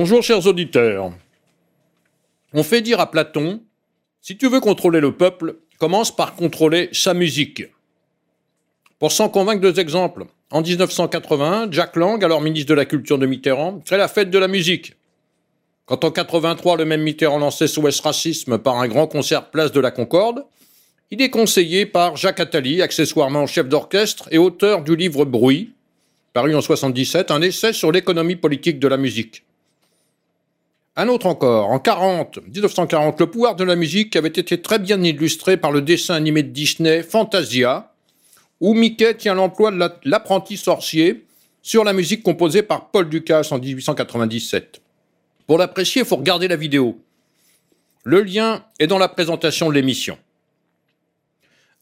Bonjour chers auditeurs. On fait dire à Platon, si tu veux contrôler le peuple, commence par contrôler sa musique. Pour s'en convaincre, deux exemples. En 1981, Jack Lang, alors ministre de la Culture de Mitterrand, crée la fête de la musique. Quand en 83, le même Mitterrand lançait SOS Racisme par un grand concert place de la Concorde, il est conseillé par Jacques Attali, accessoirement chef d'orchestre et auteur du livre Bruit, paru en 77, un essai sur l'économie politique de la musique. Un autre encore, en 40, 1940, le pouvoir de la musique avait été très bien illustré par le dessin animé de Disney Fantasia, où Mickey tient l'emploi de l'apprenti sorcier sur la musique composée par Paul Ducasse en 1897. Pour l'apprécier, il faut regarder la vidéo. Le lien est dans la présentation de l'émission.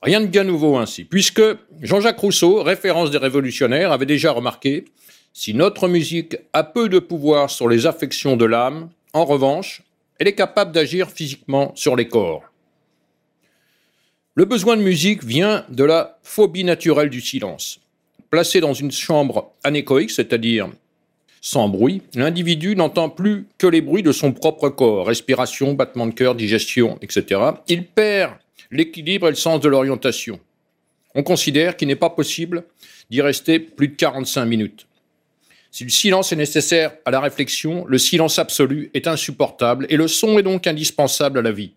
Rien de bien nouveau ainsi, puisque Jean-Jacques Rousseau, référence des révolutionnaires, avait déjà remarqué si notre musique a peu de pouvoir sur les affections de l'âme, en revanche, elle est capable d'agir physiquement sur les corps. Le besoin de musique vient de la phobie naturelle du silence. Placé dans une chambre anéchoïque, c'est-à-dire sans bruit, l'individu n'entend plus que les bruits de son propre corps, respiration, battement de cœur, digestion, etc. Il perd l'équilibre et le sens de l'orientation. On considère qu'il n'est pas possible d'y rester plus de 45 minutes. Si le silence est nécessaire à la réflexion, le silence absolu est insupportable et le son est donc indispensable à la vie.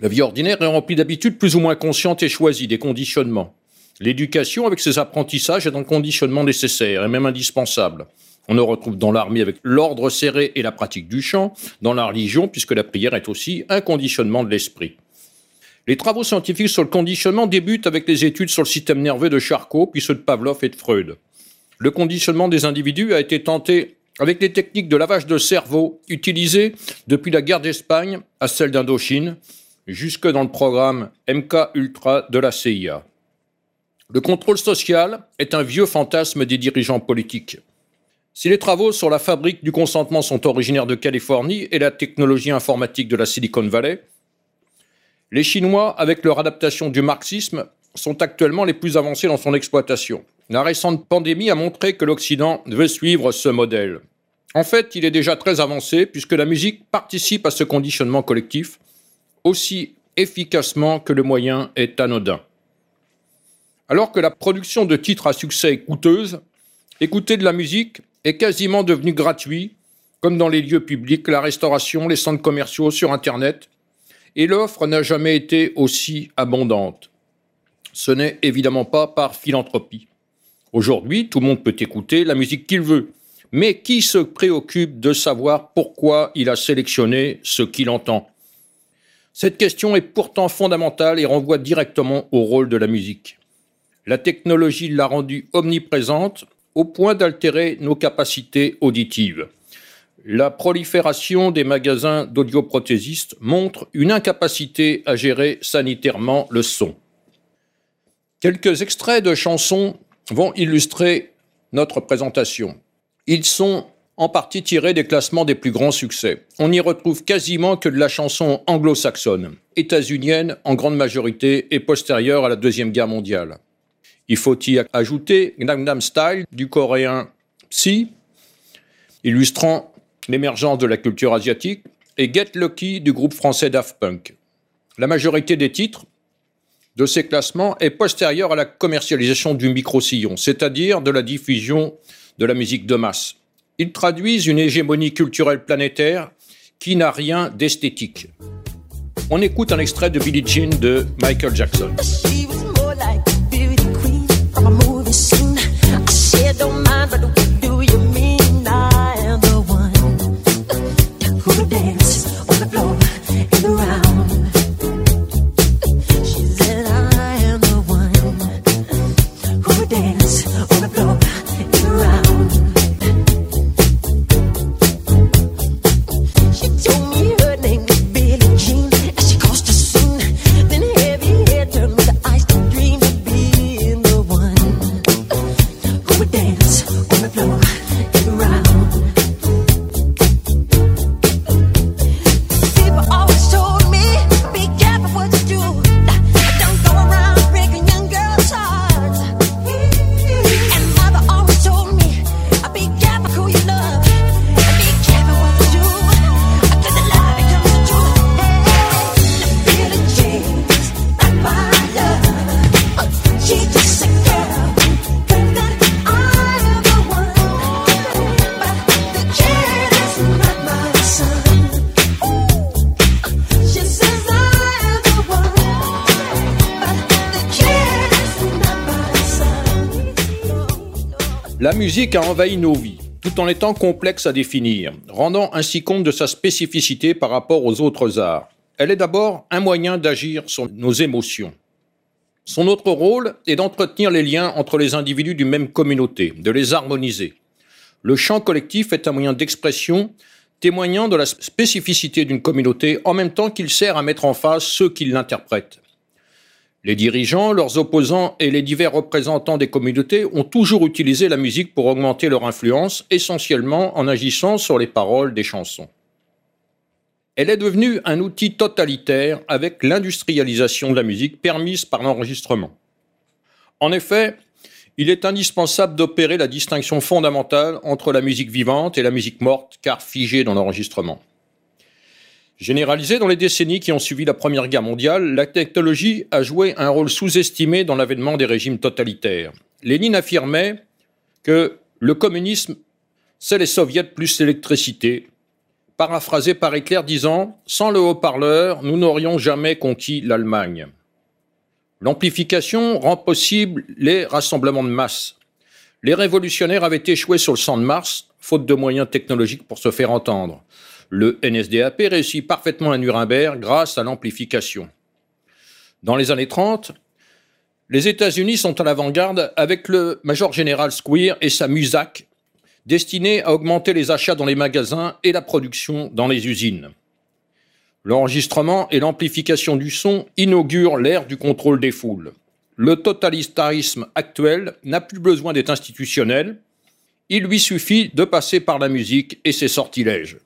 La vie ordinaire est remplie d'habitudes plus ou moins conscientes et choisies, des conditionnements. L'éducation, avec ses apprentissages, est un conditionnement nécessaire et même indispensable. On le retrouve dans l'armée avec l'ordre serré et la pratique du chant, dans la religion, puisque la prière est aussi un conditionnement de l'esprit. Les travaux scientifiques sur le conditionnement débutent avec les études sur le système nerveux de Charcot, puis ceux de Pavlov et de Freud. Le conditionnement des individus a été tenté avec les techniques de lavage de cerveau utilisées depuis la guerre d'Espagne à celle d'Indochine, jusque dans le programme MK Ultra de la CIA. Le contrôle social est un vieux fantasme des dirigeants politiques. Si les travaux sur la fabrique du consentement sont originaires de Californie et la technologie informatique de la Silicon Valley, les Chinois, avec leur adaptation du marxisme, sont actuellement les plus avancés dans son exploitation. La récente pandémie a montré que l'Occident veut suivre ce modèle. En fait, il est déjà très avancé puisque la musique participe à ce conditionnement collectif aussi efficacement que le moyen est anodin. Alors que la production de titres à succès est coûteuse, écouter de la musique est quasiment devenu gratuit, comme dans les lieux publics, la restauration, les centres commerciaux, sur Internet, et l'offre n'a jamais été aussi abondante. Ce n'est évidemment pas par philanthropie. Aujourd'hui, tout le monde peut écouter la musique qu'il veut, mais qui se préoccupe de savoir pourquoi il a sélectionné ce qu'il entend? Cette question est pourtant fondamentale et renvoie directement au rôle de la musique. La technologie l'a rendue omniprésente au point d'altérer nos capacités auditives. La prolifération des magasins d'audioprothésistes montre une incapacité à gérer sanitairement le son. Quelques extraits de chansons vont illustrer notre présentation. Ils sont en partie tirés des classements des plus grands succès. On n'y retrouve quasiment que de la chanson anglo-saxonne, états-unienne en grande majorité et postérieure à la Deuxième Guerre mondiale. Il faut y ajouter Gangnam Style du coréen Psy, illustrant l'émergence de la culture asiatique, et Get Lucky du groupe français Daft Punk. La majorité des titres de ces classements est postérieure à la commercialisation du micro-sillon, c'est-à-dire de la diffusion de la musique de masse. Ils traduisent une hégémonie culturelle planétaire qui n'a rien d'esthétique. On écoute un extrait de Billie Jean de Michael Jackson. Musique a envahi nos vies, tout en étant complexe à définir, rendant ainsi compte de sa spécificité par rapport aux autres arts. Elle est d'abord un moyen d'agir sur nos émotions. Son autre rôle est d'entretenir les liens entre les individus d'une même communauté, de les harmoniser. Le chant collectif est un moyen d'expression témoignant de la spécificité d'une communauté en même temps qu'il sert à mettre en face ceux qui l'interprètent. Les dirigeants, leurs opposants et les divers représentants des communautés ont toujours utilisé la musique pour augmenter leur influence, essentiellement en agissant sur les paroles des chansons. Elle est devenue un outil totalitaire avec l'industrialisation de la musique permise par l'enregistrement. En effet, il est indispensable d'opérer la distinction fondamentale entre la musique vivante et la musique morte, car figée dans l'enregistrement. Généralisée dans les décennies qui ont suivi la Première Guerre mondiale, la technologie a joué un rôle sous-estimé dans l'avènement des régimes totalitaires. Lénine affirmait que le communisme, c'est les soviets plus l'électricité, paraphrasé par Hitler disant Sans le haut-parleur, nous n'aurions jamais conquis l'Allemagne. L'amplification rend possible les rassemblements de masse. Les révolutionnaires avaient échoué sur le champ de Mars, faute de moyens technologiques pour se faire entendre. Le NSDAP réussit parfaitement à Nuremberg grâce à l'amplification. Dans les années 30, les États-Unis sont à l'avant-garde avec le Major Général Squire et sa MUSAC, destinée à augmenter les achats dans les magasins et la production dans les usines. L'enregistrement et l'amplification du son inaugurent l'ère du contrôle des foules. Le totalitarisme actuel n'a plus besoin d'être institutionnel, il lui suffit de passer par la musique et ses sortilèges.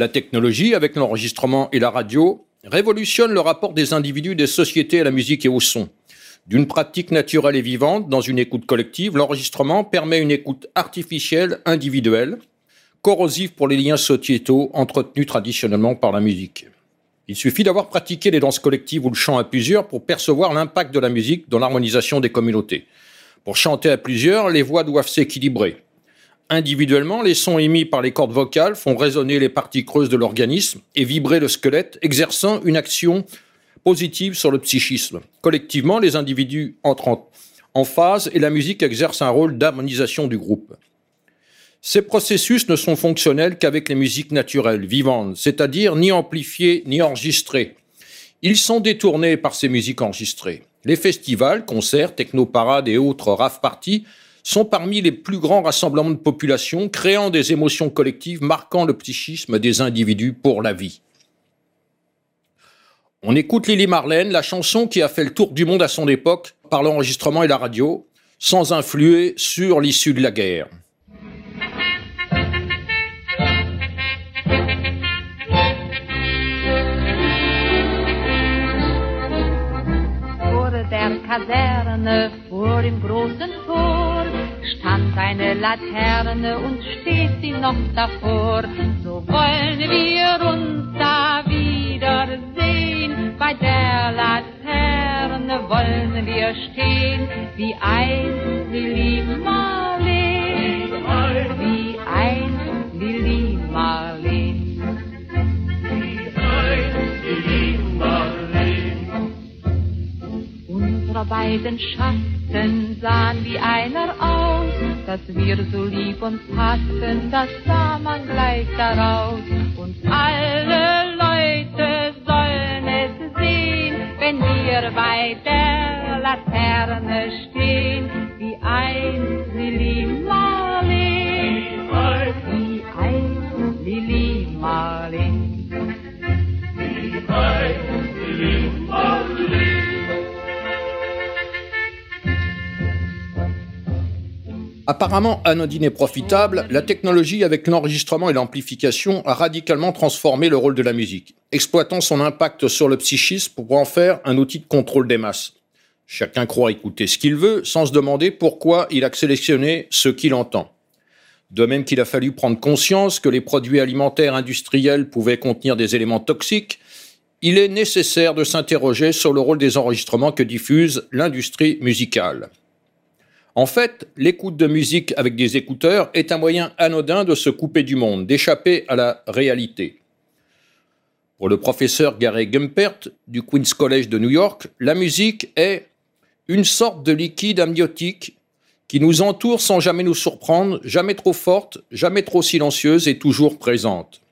La technologie, avec l'enregistrement et la radio, révolutionne le rapport des individus, des sociétés à la musique et au son. D'une pratique naturelle et vivante dans une écoute collective, l'enregistrement permet une écoute artificielle, individuelle, corrosive pour les liens sociétaux entretenus traditionnellement par la musique. Il suffit d'avoir pratiqué les danses collectives ou le chant à plusieurs pour percevoir l'impact de la musique dans l'harmonisation des communautés. Pour chanter à plusieurs, les voix doivent s'équilibrer. Individuellement, les sons émis par les cordes vocales font résonner les parties creuses de l'organisme et vibrer le squelette, exerçant une action positive sur le psychisme. Collectivement, les individus entrent en phase et la musique exerce un rôle d'harmonisation du groupe. Ces processus ne sont fonctionnels qu'avec les musiques naturelles, vivantes, c'est-à-dire ni amplifiées ni enregistrées. Ils sont détournés par ces musiques enregistrées. Les festivals, concerts, technoparades et autres rave parties sont parmi les plus grands rassemblements de population, créant des émotions collectives marquant le psychisme des individus pour la vie. On écoute Lily Marlène, la chanson qui a fait le tour du monde à son époque par l'enregistrement et la radio, sans influer sur l'issue de la guerre. Kaserne vor dem großen Tor stand eine Laterne und steht sie noch davor. So wollen wir uns da wiedersehen. Bei der Laterne wollen wir stehen, wie ein Lili Marleen, beiden Schatten sahen wie einer aus, dass wir so lieb uns hatten, das sah man gleich daraus. Und alle Leute sollen es sehen, wenn wir bei der Laterne stehen, wie ein Lili Apparemment anodine et profitable, la technologie avec l'enregistrement et l'amplification a radicalement transformé le rôle de la musique, exploitant son impact sur le psychisme pour en faire un outil de contrôle des masses. Chacun croit écouter ce qu'il veut sans se demander pourquoi il a sélectionné ce qu'il entend. De même qu'il a fallu prendre conscience que les produits alimentaires industriels pouvaient contenir des éléments toxiques, il est nécessaire de s'interroger sur le rôle des enregistrements que diffuse l'industrie musicale. En fait, l'écoute de musique avec des écouteurs est un moyen anodin de se couper du monde, d'échapper à la réalité. Pour le professeur Gary Gumpert du Queen's College de New York, la musique est une sorte de liquide amniotique qui nous entoure sans jamais nous surprendre, jamais trop forte, jamais trop silencieuse et toujours présente.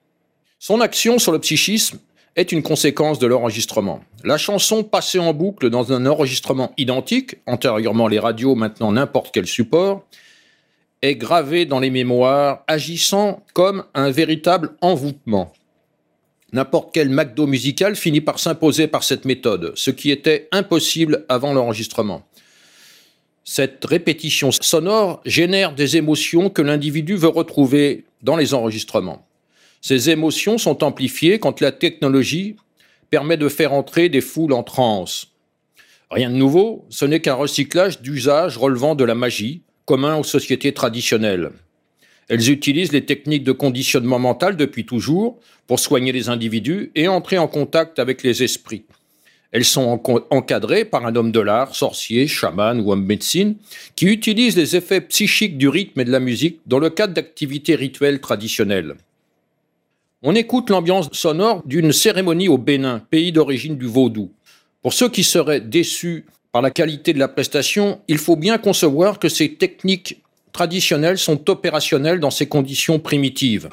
Son action sur le psychisme est une conséquence de l'enregistrement. La chanson passée en boucle dans un enregistrement identique, antérieurement les radios, maintenant n'importe quel support, est gravée dans les mémoires, agissant comme un véritable envoûtement. N'importe quel McDo musical finit par s'imposer par cette méthode, ce qui était impossible avant l'enregistrement. Cette répétition sonore génère des émotions que l'individu veut retrouver dans les enregistrements. Ces émotions sont amplifiées quand la technologie permet de faire entrer des foules en transe. Rien de nouveau, ce n'est qu'un recyclage d'usages relevant de la magie, commun aux sociétés traditionnelles. Elles utilisent les techniques de conditionnement mental depuis toujours pour soigner les individus et entrer en contact avec les esprits. Elles sont encadrées par un homme de l'art, sorcier, chaman ou homme médecine, qui utilise les effets psychiques du rythme et de la musique dans le cadre d'activités rituelles traditionnelles. On écoute l'ambiance sonore d'une cérémonie au Bénin, pays d'origine du vaudou. Pour ceux qui seraient déçus par la qualité de la prestation, il faut bien concevoir que ces techniques traditionnelles sont opérationnelles dans ces conditions primitives.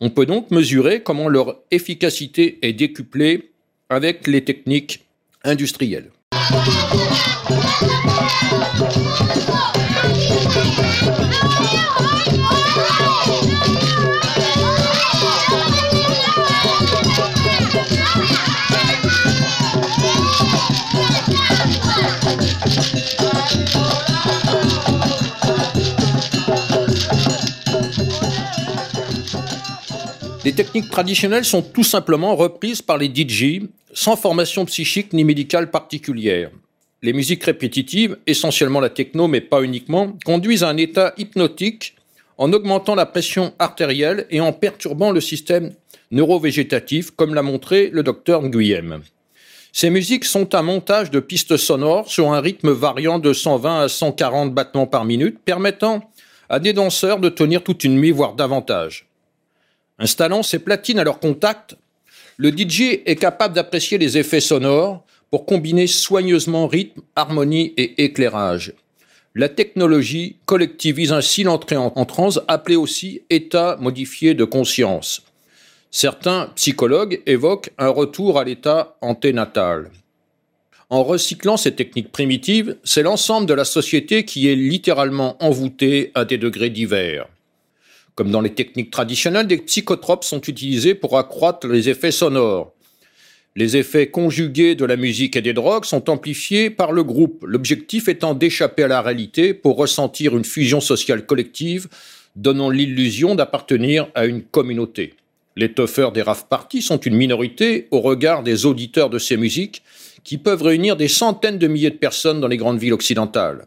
On peut donc mesurer comment leur efficacité est décuplée avec les techniques industrielles. Les techniques traditionnelles sont tout simplement reprises par les DJ sans formation psychique ni médicale particulière. Les musiques répétitives, essentiellement la techno mais pas uniquement, conduisent à un état hypnotique en augmentant la pression artérielle et en perturbant le système neurovégétatif, comme l'a montré le docteur Nguyem. Ces musiques sont un montage de pistes sonores sur un rythme variant de 120 à 140 battements par minute, permettant à des danseurs de tenir toute une nuit, voire davantage. Installant ses platines à leur contact, le DJ est capable d'apprécier les effets sonores pour combiner soigneusement rythme, harmonie et éclairage. La technologie collectivise ainsi l'entrée en, transe, appelée aussi état modifié de conscience. Certains psychologues évoquent un retour à l'état anténatal. En recyclant ces techniques primitives, c'est l'ensemble de la société qui est littéralement envoûté à des degrés divers. Comme dans les techniques traditionnelles, des psychotropes sont utilisés pour accroître les effets sonores. Les effets conjugués de la musique et des drogues sont amplifiés par le groupe, l'objectif étant d'échapper à la réalité pour ressentir une fusion sociale collective, donnant l'illusion d'appartenir à une communauté. Les toughers des rave parties sont une minorité au regard des auditeurs de ces musiques qui peuvent réunir des centaines de milliers de personnes dans les grandes villes occidentales.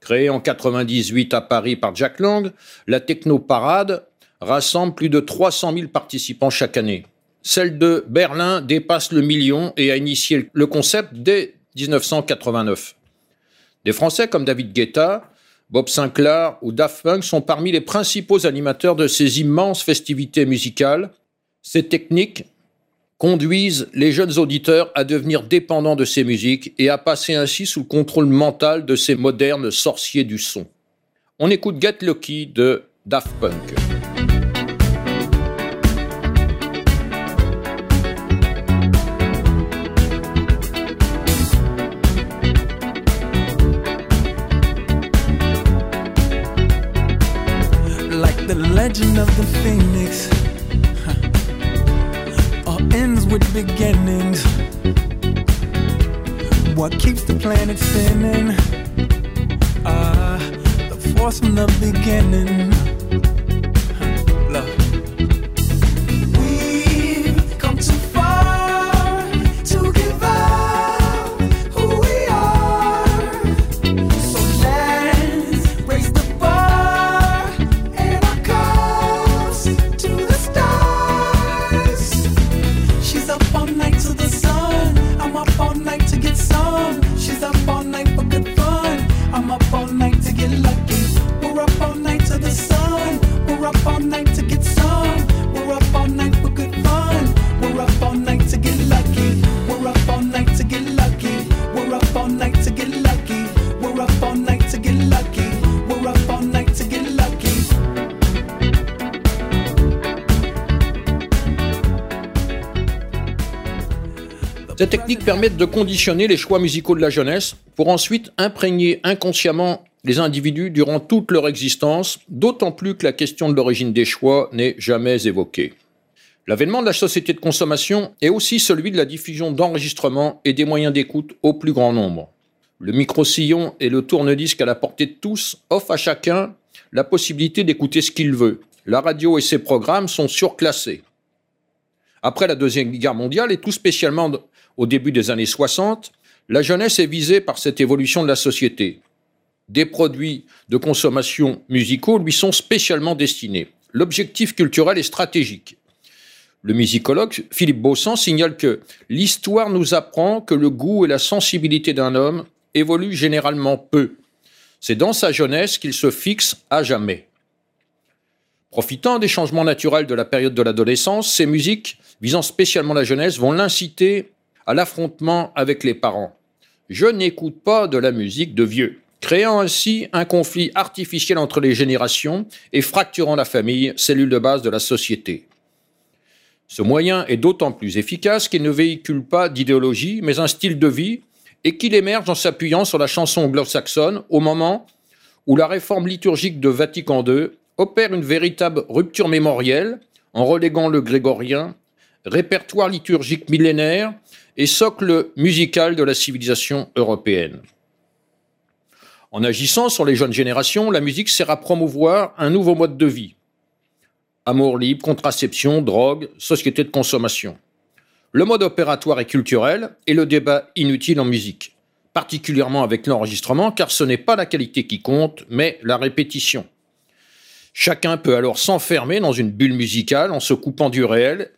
Créée en 98 à Paris par Jack Lang, la Technoparade rassemble plus de 300 000 participants chaque année. Celle de Berlin dépasse le million et a initié le concept dès 1989. Des Français comme David Guetta, Bob Sinclair ou Daft Punk sont parmi les principaux animateurs de ces immenses festivités musicales. Ces techniques conduisent les jeunes auditeurs à devenir dépendants de ces musiques et à passer ainsi sous le contrôle mental de ces modernes sorciers du son. On écoute Get Lucky de Daft Punk. it fair? Cette technique permet de conditionner les choix musicaux de la jeunesse pour ensuite imprégner inconsciemment les individus durant toute leur existence, d'autant plus que la question de l'origine des choix n'est jamais évoquée. L'avènement de la société de consommation est aussi celui de la diffusion d'enregistrements et des moyens d'écoute au plus grand nombre. Le micro-sillon et le tourne-disque à la portée de tous offrent à chacun la possibilité d'écouter ce qu'il veut. La radio et ses programmes sont surclassés. Après la Deuxième Guerre mondiale et tout spécialement au début des années 60, la jeunesse est visée par cette évolution de la société. Des produits de consommation musicaux lui sont spécialement destinés. L'objectif culturel est stratégique. Le musicologue Philippe Bossan signale que l'histoire nous apprend que le goût et la sensibilité d'un homme évoluent généralement peu. C'est dans sa jeunesse qu'il se fixe à jamais. Profitant des changements naturels de la période de l'adolescence, ces musiques, visant spécialement la jeunesse, vont l'inciter à l'affrontement avec les parents. Je n'écoute pas de la musique de vieux, créant ainsi un conflit artificiel entre les générations et fracturant la famille, cellule de base de la société. Ce moyen est d'autant plus efficace qu'il ne véhicule pas d'idéologie, mais un style de vie, et qu'il émerge en s'appuyant sur la chanson anglo-saxonne au moment où la réforme liturgique de Vatican II opère une véritable rupture mémorielle en reléguant le grégorien, répertoire liturgique millénaire et socle musical de la civilisation européenne. En agissant sur les jeunes générations, la musique sert à promouvoir un nouveau mode de vie, Amour libre, contraception, drogue, société de consommation. Le mode opératoire est culturel et le débat inutile en musique, particulièrement avec l'enregistrement car ce n'est pas la qualité qui compte, mais la répétition. Chacun peut alors s'enfermer dans une bulle musicale en se coupant du réel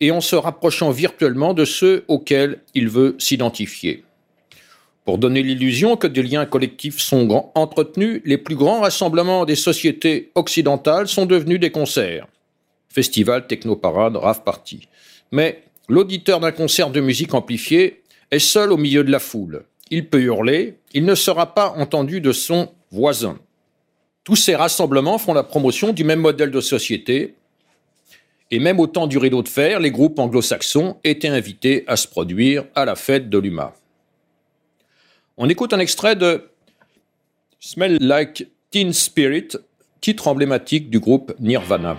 et en se rapprochant virtuellement de ceux auxquels il veut s'identifier. Pour donner l'illusion que des liens collectifs sont entretenus, les plus grands rassemblements des sociétés occidentales sont devenus des concerts. Festival, technoparade, rave party. Mais l'auditeur d'un concert de musique amplifiée est seul au milieu de la foule. Il peut hurler, il ne sera pas entendu de son voisin. Tous ces rassemblements font la promotion du même modèle de société, et même au temps du rideau de fer, les groupes anglo-saxons étaient invités à se produire à la fête de l'UMA. On écoute un extrait de Smell Like Teen Spirit, titre emblématique du groupe Nirvana.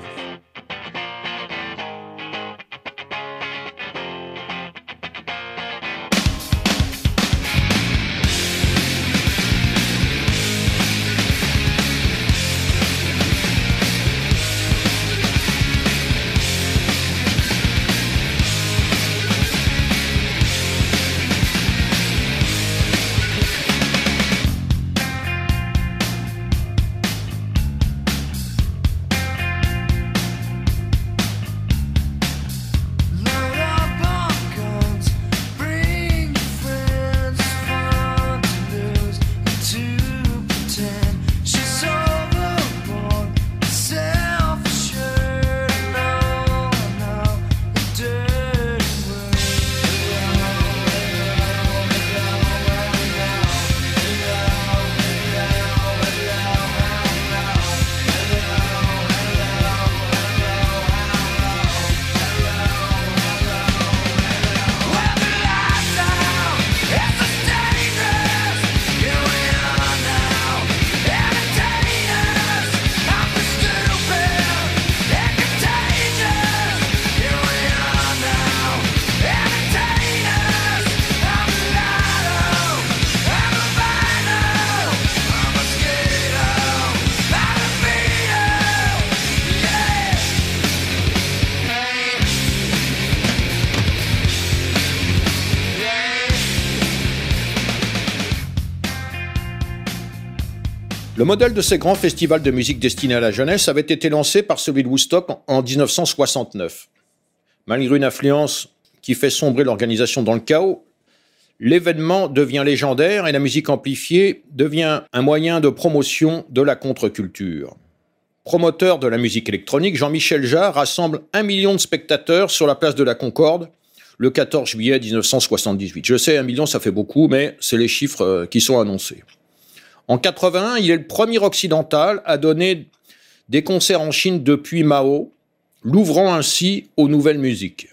Modèle de ces grands festivals de musique destinés à la jeunesse avait été lancé par celui de Woodstock en 1969. Malgré une influence qui fait sombrer l'organisation dans le chaos, l'événement devient légendaire et la musique amplifiée devient un moyen de promotion de la contre-culture. Promoteur de la musique électronique, Jean-Michel Jarre rassemble un million de spectateurs sur la place de la Concorde le 14 juillet 1978. Je sais, un million, ça fait beaucoup, mais c'est les chiffres euh, qui sont annoncés. En 81, il est le premier occidental à donner des concerts en Chine depuis Mao, l'ouvrant ainsi aux nouvelles musiques.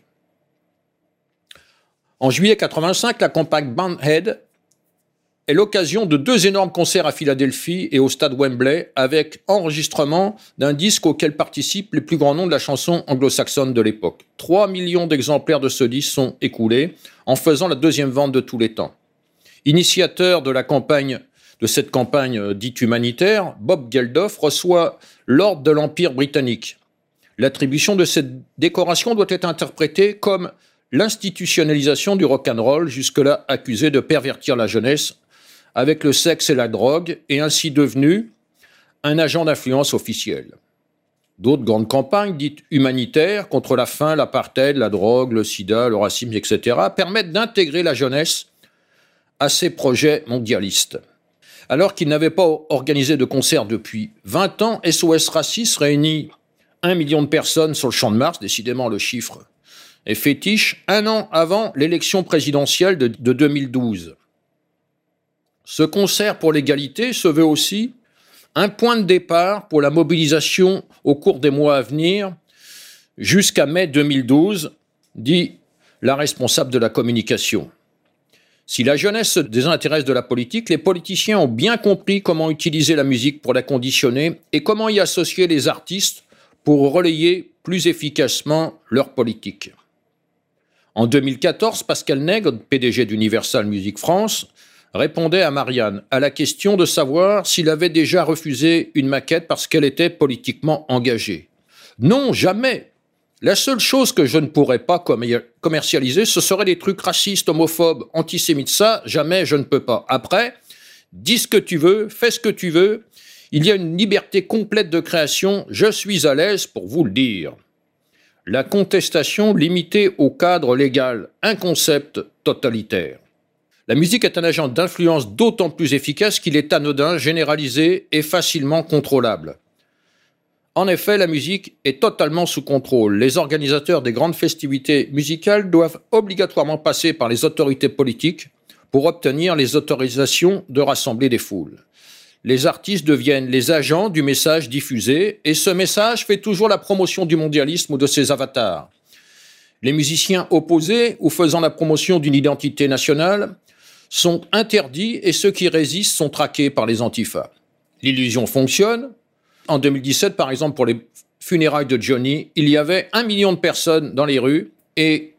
En juillet 85, la campagne Bandhead est l'occasion de deux énormes concerts à Philadelphie et au stade Wembley avec enregistrement d'un disque auquel participent les plus grands noms de la chanson anglo-saxonne de l'époque. 3 millions d'exemplaires de ce disque sont écoulés en faisant la deuxième vente de tous les temps. Initiateur de la campagne de cette campagne euh, dite humanitaire, Bob Geldof reçoit l'ordre de l'Empire britannique. L'attribution de cette décoration doit être interprétée comme l'institutionnalisation du rock'n'roll, jusque-là accusé de pervertir la jeunesse avec le sexe et la drogue, et ainsi devenu un agent d'influence officiel. D'autres grandes campagnes dites humanitaires contre la faim, l'apartheid, la drogue, le sida, le racisme, etc., permettent d'intégrer la jeunesse à ces projets mondialistes. Alors qu'il n'avait pas organisé de concert depuis 20 ans, SOS Racisme réunit un million de personnes sur le champ de Mars, décidément le chiffre est fétiche, un an avant l'élection présidentielle de, de 2012. Ce concert pour l'égalité se veut aussi un point de départ pour la mobilisation au cours des mois à venir jusqu'à mai 2012, dit la responsable de la communication. Si la jeunesse se désintéresse de la politique, les politiciens ont bien compris comment utiliser la musique pour la conditionner et comment y associer les artistes pour relayer plus efficacement leur politique. En 2014, Pascal Nègre, PDG d'Universal Music France, répondait à Marianne à la question de savoir s'il avait déjà refusé une maquette parce qu'elle était politiquement engagée. Non, jamais. La seule chose que je ne pourrais pas commercialiser, ce serait des trucs racistes, homophobes, antisémites. Ça, jamais je ne peux pas. Après, dis ce que tu veux, fais ce que tu veux. Il y a une liberté complète de création. Je suis à l'aise pour vous le dire. La contestation limitée au cadre légal, un concept totalitaire. La musique est un agent d'influence d'autant plus efficace qu'il est anodin, généralisé et facilement contrôlable. En effet, la musique est totalement sous contrôle. Les organisateurs des grandes festivités musicales doivent obligatoirement passer par les autorités politiques pour obtenir les autorisations de rassembler des foules. Les artistes deviennent les agents du message diffusé et ce message fait toujours la promotion du mondialisme ou de ses avatars. Les musiciens opposés ou faisant la promotion d'une identité nationale sont interdits et ceux qui résistent sont traqués par les antifas. L'illusion fonctionne. En 2017, par exemple, pour les funérailles de Johnny, il y avait un million de personnes dans les rues et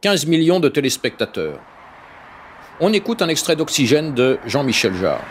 15 millions de téléspectateurs. On écoute un extrait d'Oxygène de Jean-Michel Jarre.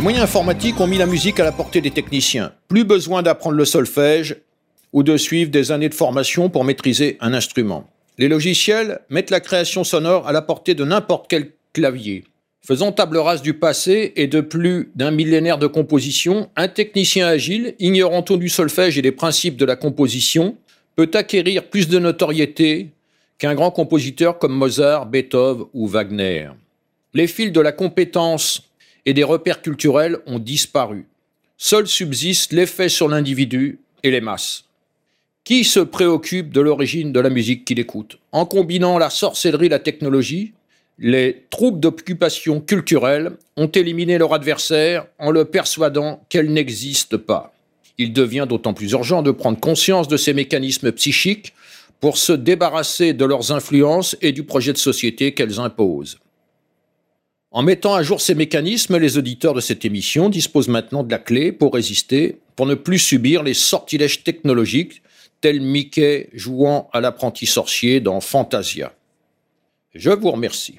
Les moyens informatiques ont mis la musique à la portée des techniciens. Plus besoin d'apprendre le solfège ou de suivre des années de formation pour maîtriser un instrument. Les logiciels mettent la création sonore à la portée de n'importe quel clavier. Faisant table rase du passé et de plus d'un millénaire de composition, un technicien agile, ignorant tout du solfège et des principes de la composition, peut acquérir plus de notoriété qu'un grand compositeur comme Mozart, Beethoven ou Wagner. Les fils de la compétence et des repères culturels ont disparu. Seul subsiste l'effet sur l'individu et les masses. Qui se préoccupe de l'origine de la musique qu'il écoute? En combinant la sorcellerie et la technologie, les troupes d'occupation culturelle ont éliminé leur adversaire en le persuadant qu'elle n'existe pas. Il devient d'autant plus urgent de prendre conscience de ces mécanismes psychiques pour se débarrasser de leurs influences et du projet de société qu'elles imposent. En mettant à jour ces mécanismes, les auditeurs de cette émission disposent maintenant de la clé pour résister, pour ne plus subir les sortilèges technologiques tels Mickey jouant à l'apprenti sorcier dans Fantasia. Je vous remercie.